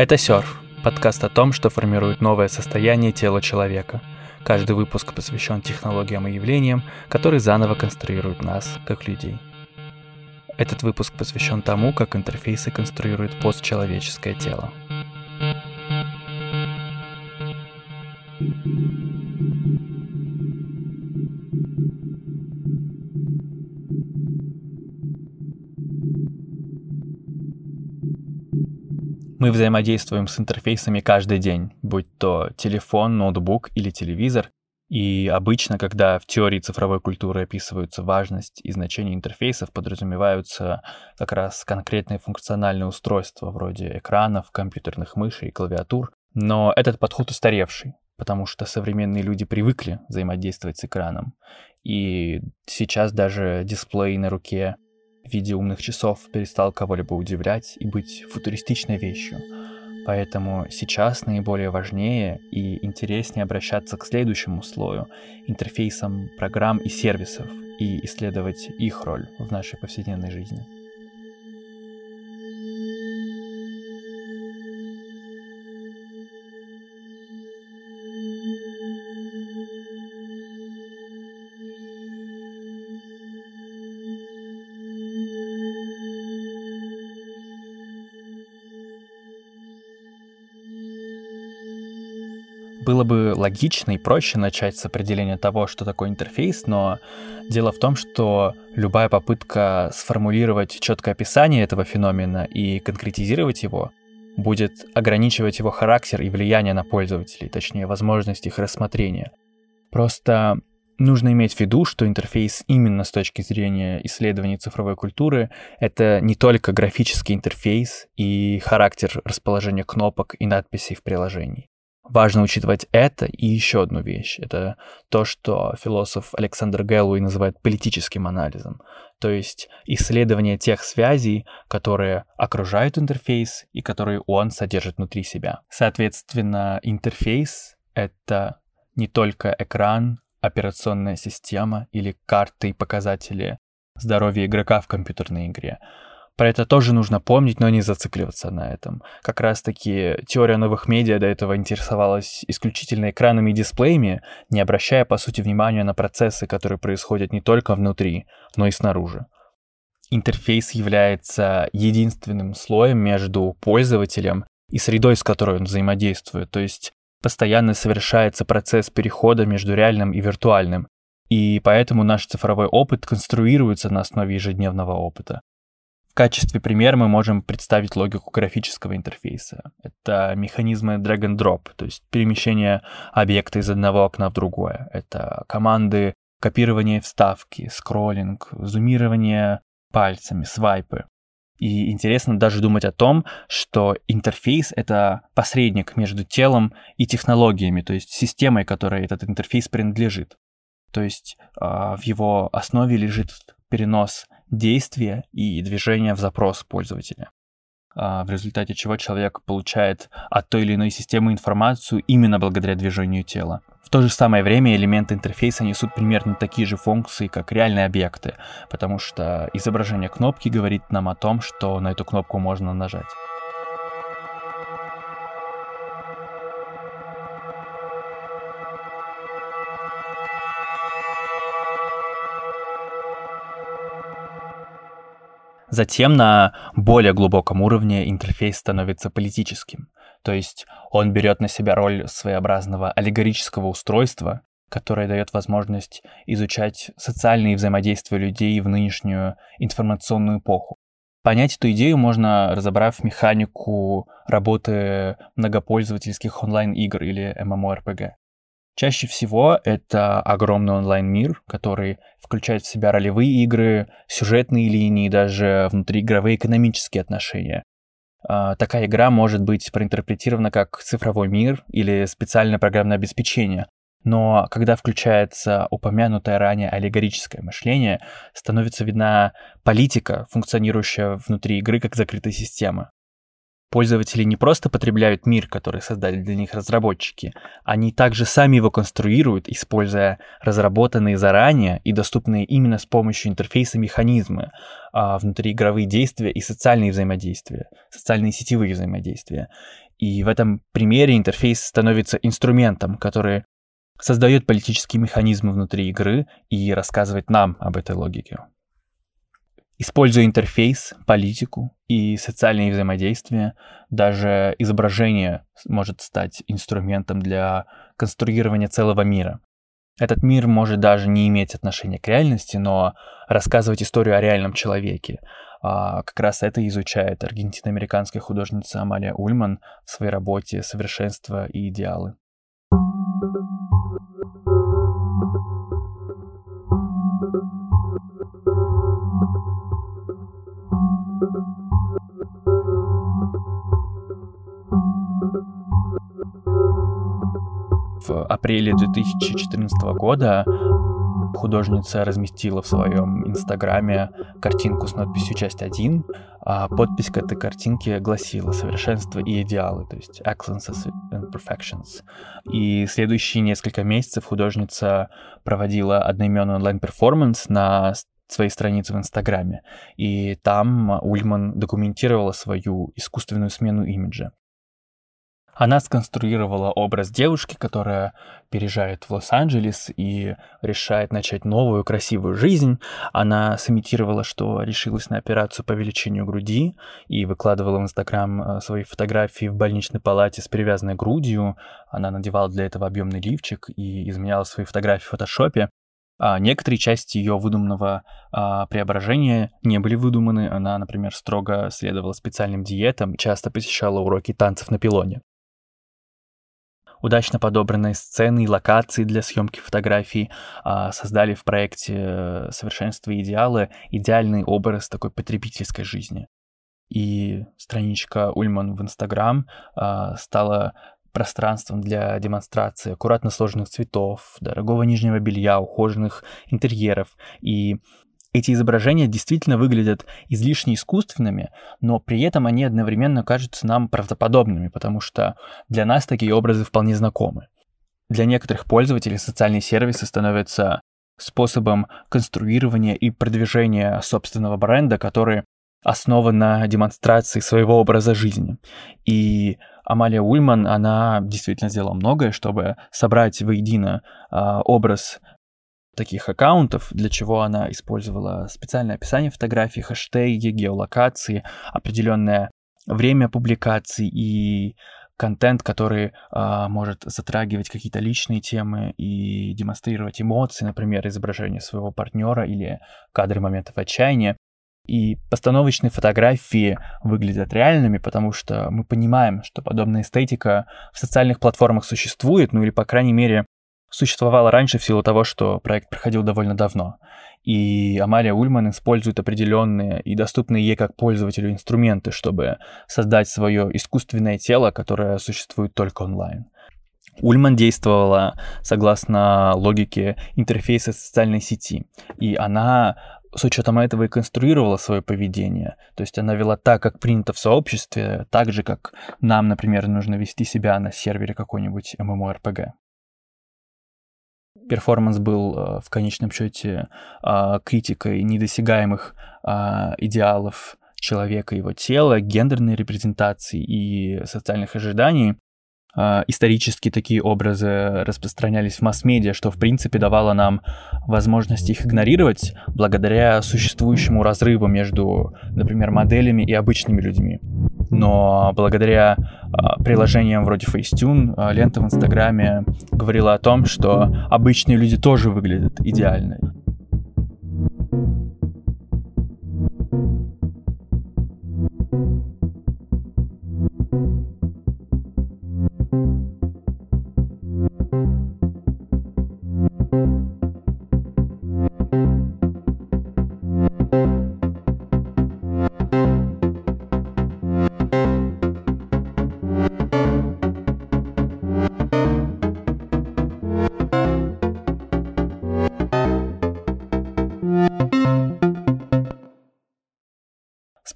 Это «Серф» — подкаст о том, что формирует новое состояние тела человека. Каждый выпуск посвящен технологиям и явлениям, которые заново конструируют нас, как людей. Этот выпуск посвящен тому, как интерфейсы конструируют постчеловеческое тело. Мы взаимодействуем с интерфейсами каждый день, будь то телефон, ноутбук или телевизор. И обычно, когда в теории цифровой культуры описываются важность и значение интерфейсов, подразумеваются как раз конкретные функциональные устройства вроде экранов, компьютерных мышей и клавиатур. Но этот подход устаревший, потому что современные люди привыкли взаимодействовать с экраном. И сейчас даже дисплей на руке в виде умных часов перестал кого-либо удивлять и быть футуристичной вещью. Поэтому сейчас наиболее важнее и интереснее обращаться к следующему слою — интерфейсам программ и сервисов и исследовать их роль в нашей повседневной жизни. Было бы логично и проще начать с определения того, что такое интерфейс, но дело в том, что любая попытка сформулировать четкое описание этого феномена и конкретизировать его будет ограничивать его характер и влияние на пользователей, точнее, возможность их рассмотрения. Просто нужно иметь в виду, что интерфейс именно с точки зрения исследований цифровой культуры — это не только графический интерфейс и характер расположения кнопок и надписей в приложении. Важно учитывать это и еще одну вещь. Это то, что философ Александр Гэллоуи называет политическим анализом. То есть исследование тех связей, которые окружают интерфейс и которые он содержит внутри себя. Соответственно, интерфейс — это не только экран, операционная система или карты и показатели здоровья игрока в компьютерной игре. Про это тоже нужно помнить, но не зацикливаться на этом. Как раз-таки теория новых медиа до этого интересовалась исключительно экранами и дисплеями, не обращая, по сути, внимания на процессы, которые происходят не только внутри, но и снаружи. Интерфейс является единственным слоем между пользователем и средой, с которой он взаимодействует, то есть постоянно совершается процесс перехода между реальным и виртуальным, и поэтому наш цифровой опыт конструируется на основе ежедневного опыта. Качестве примера мы можем представить логику графического интерфейса. Это механизмы drag and drop, то есть перемещение объекта из одного окна в другое. Это команды копирования вставки, скроллинг, зумирование пальцами, свайпы. И интересно даже думать о том, что интерфейс — это посредник между телом и технологиями, то есть системой, которой этот интерфейс принадлежит. То есть э, в его основе лежит перенос действия и движения в запрос пользователя а, в результате чего человек получает от той или иной системы информацию именно благодаря движению тела. В то же самое время элементы интерфейса несут примерно такие же функции, как реальные объекты, потому что изображение кнопки говорит нам о том, что на эту кнопку можно нажать. Затем на более глубоком уровне интерфейс становится политическим, то есть он берет на себя роль своеобразного аллегорического устройства, которое дает возможность изучать социальные взаимодействия людей в нынешнюю информационную эпоху. Понять эту идею можно, разобрав механику работы многопользовательских онлайн-игр или MMORPG. Чаще всего это огромный онлайн-мир, который включает в себя ролевые игры, сюжетные линии, даже внутриигровые экономические отношения. А, такая игра может быть проинтерпретирована как цифровой мир или специальное программное обеспечение, Но когда включается упомянутое ранее аллегорическое мышление, становится видна политика, функционирующая внутри игры как закрытой системы. Пользователи не просто потребляют мир, который создали для них разработчики, они также сами его конструируют, используя разработанные заранее и доступные именно с помощью интерфейса механизмы, а, внутриигровые действия и социальные взаимодействия, социальные сетевые взаимодействия. И в этом примере интерфейс становится инструментом, который создает политические механизмы внутри игры и рассказывает нам об этой логике. Используя интерфейс, политику и социальные взаимодействия, даже изображение может стать инструментом для конструирования целого мира. Этот мир может даже не иметь отношения к реальности, но рассказывать историю о реальном человеке. А как раз это изучает аргентино-американская художница Амалия Ульман в своей работе «Совершенство и идеалы». Апреле 2014 года художница разместила в своем инстаграме картинку с надписью «Часть 1», а подпись к этой картинке гласила «Совершенство и идеалы», то есть «Excellences and Perfections». И следующие несколько месяцев художница проводила одноименный онлайн-перформанс на своей странице в Инстаграме. И там Ульман документировала свою искусственную смену имиджа. Она сконструировала образ девушки, которая переезжает в Лос-Анджелес и решает начать новую красивую жизнь. Она сымитировала, что решилась на операцию по увеличению груди и выкладывала в Инстаграм э, свои фотографии в больничной палате с привязанной грудью. Она надевала для этого объемный лифчик и изменяла свои фотографии в фотошопе. А некоторые части ее выдуманного а, преображения не были выдуманы. Она, например, строго следовала специальным диетам, часто посещала уроки танцев на пилоне удачно подобранные сцены и локации для съемки фотографий а, создали в проекте э, «Совершенство и идеалы» идеальный образ такой потребительской жизни. И страничка Ульман в Инстаграм а, стала пространством для демонстрации аккуратно сложенных цветов, дорогого нижнего белья, ухоженных интерьеров. И эти изображения действительно выглядят излишне искусственными, но при этом они одновременно кажутся нам правдоподобными, потому что для нас такие образы вполне знакомы. Для некоторых пользователей социальные сервисы становятся способом конструирования и продвижения собственного бренда, который основан на демонстрации своего образа жизни. И Амалия Ульман, она действительно сделала многое, чтобы собрать воедино э, образ таких аккаунтов, для чего она использовала специальное описание фотографий, хэштеги, геолокации, определенное время публикаций и контент, который а, может затрагивать какие-то личные темы и демонстрировать эмоции, например, изображение своего партнера или кадры моментов отчаяния. И постановочные фотографии выглядят реальными, потому что мы понимаем, что подобная эстетика в социальных платформах существует, ну или, по крайней мере, существовала раньше в силу того, что проект проходил довольно давно. И Амалия Ульман использует определенные и доступные ей как пользователю инструменты, чтобы создать свое искусственное тело, которое существует только онлайн. Ульман действовала согласно логике интерфейса социальной сети, и она с учетом этого и конструировала свое поведение. То есть она вела так, как принято в сообществе, так же, как нам, например, нужно вести себя на сервере какой-нибудь MMORPG перформанс был э, в конечном счете а, критикой недосягаемых а, идеалов человека, его тела, гендерной репрезентации и социальных ожиданий. А, исторически такие образы распространялись в масс-медиа, что в принципе давало нам возможность их игнорировать благодаря существующему разрыву между, например, моделями и обычными людьми но благодаря э, приложениям вроде Facetune, э, лента в Инстаграме говорила о том, что обычные люди тоже выглядят идеально.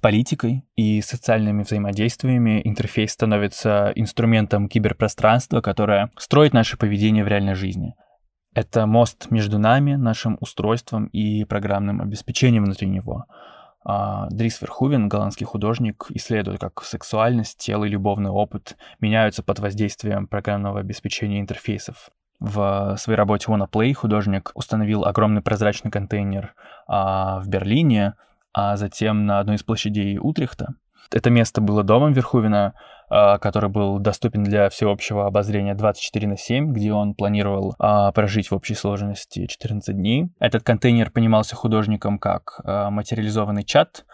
Политикой и социальными взаимодействиями интерфейс становится инструментом киберпространства, которое строит наше поведение в реальной жизни. Это мост между нами, нашим устройством и программным обеспечением внутри него. А, Дрис Верхувен, голландский художник, исследует, как сексуальность, тело и любовный опыт меняются под воздействием программного обеспечения интерфейсов. В своей работе Wanna Play художник установил огромный прозрачный контейнер а, в Берлине, а затем на одной из площадей Утрехта. Это место было домом Верхувина, а, который был доступен для всеобщего обозрения 24 на 7, где он планировал а, прожить в общей сложности 14 дней. Этот контейнер понимался художником как а, материализованный чат,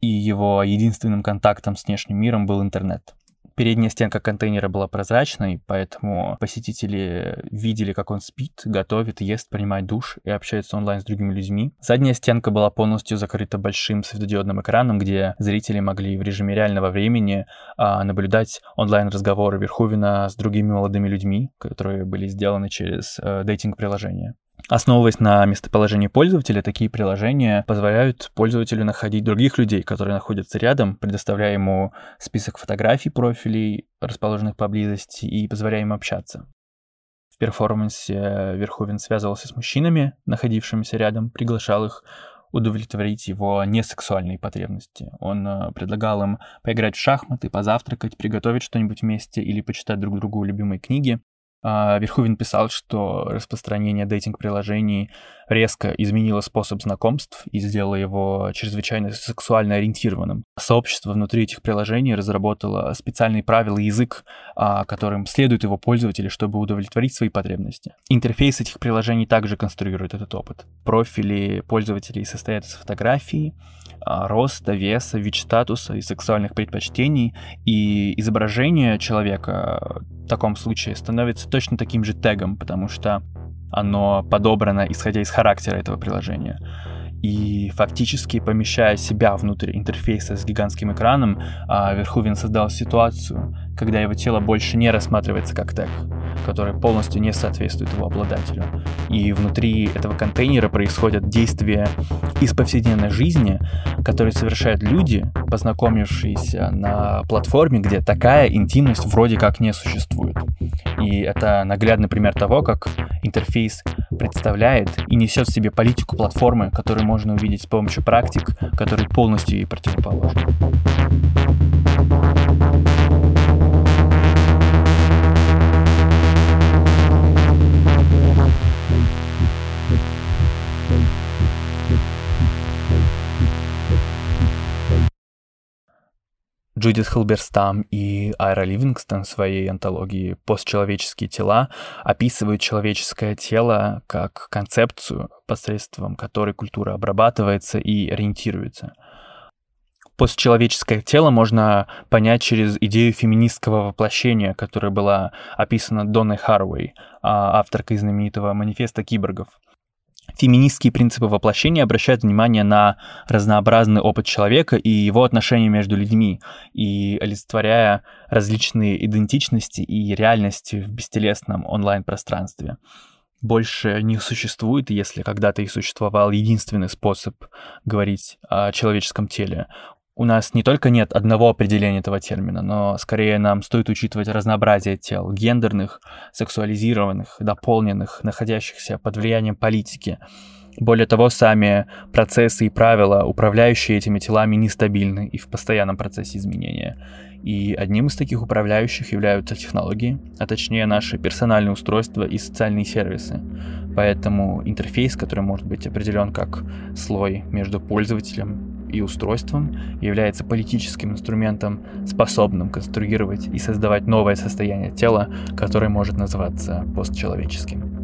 и его единственным контактом с внешним миром был интернет. Передняя стенка контейнера была прозрачной, поэтому посетители видели, как он спит, готовит, ест, принимает душ и общается онлайн с другими людьми. Задняя стенка была полностью закрыта большим светодиодным экраном, где зрители могли в режиме реального времени а, наблюдать онлайн-разговоры Верховина с другими молодыми людьми, которые были сделаны через а, дейтинг-приложение. Основываясь на местоположении пользователя, такие приложения позволяют пользователю находить других людей, которые находятся рядом, предоставляя ему список фотографий профилей, расположенных поблизости, и позволяя им общаться. В перформансе Верховен связывался с мужчинами, находившимися рядом, приглашал их удовлетворить его несексуальные потребности. Он э, предлагал им поиграть в шахматы, позавтракать, приготовить что-нибудь вместе или почитать друг другу любимые книги. А, Верховен писал, что распространение дейтинг-приложений резко изменило способ знакомств и сделало его чрезвычайно сексуально ориентированным. Сообщество внутри этих приложений разработало специальные правила и язык, а, которым следуют его пользователи, чтобы удовлетворить свои потребности. Интерфейс этих приложений также конструирует этот опыт. Профили пользователей состоят из фотографий, а, роста, веса, вид-статуса и сексуальных предпочтений, и изображение человека в таком случае становится точно таким же тегом, потому что оно подобрано исходя из характера этого приложения. И фактически помещая себя внутрь интерфейса с гигантским экраном, а, Верховен создал ситуацию, когда его тело больше не рассматривается как тег, который полностью не соответствует его обладателю. И внутри этого контейнера происходят действия из повседневной жизни, которые совершают люди, познакомившиеся на платформе, где такая интимность вроде как не существует. И это наглядный пример того, как интерфейс представляет и несет в себе политику платформы, которую можно увидеть с помощью практик, которые полностью ей противоположны. Джудит Хилберстам и Айра Ливингстон в своей антологии «Постчеловеческие тела» описывают человеческое тело как концепцию, посредством которой культура обрабатывается и ориентируется. Постчеловеческое тело можно понять через идею феминистского воплощения, которая была описана Донной Харвей, а, авторкой знаменитого манифеста киборгов. Феминистские принципы воплощения обращают внимание на разнообразный опыт человека и его отношения между людьми, и олицетворяя различные идентичности и реальности в бестелесном онлайн-пространстве. Больше не существует, если когда-то и существовал единственный способ говорить о человеческом теле у нас не только нет одного определения этого термина, но скорее нам стоит учитывать разнообразие тел, гендерных, сексуализированных, дополненных, находящихся под влиянием политики. Более того, сами процессы и правила, управляющие этими телами, нестабильны и в постоянном процессе изменения. И одним из таких управляющих являются технологии, а точнее наши персональные устройства и социальные сервисы. Поэтому интерфейс, который может быть определен как слой между пользователем и устройством, является политическим инструментом, способным конструировать и создавать новое состояние тела, которое может называться постчеловеческим.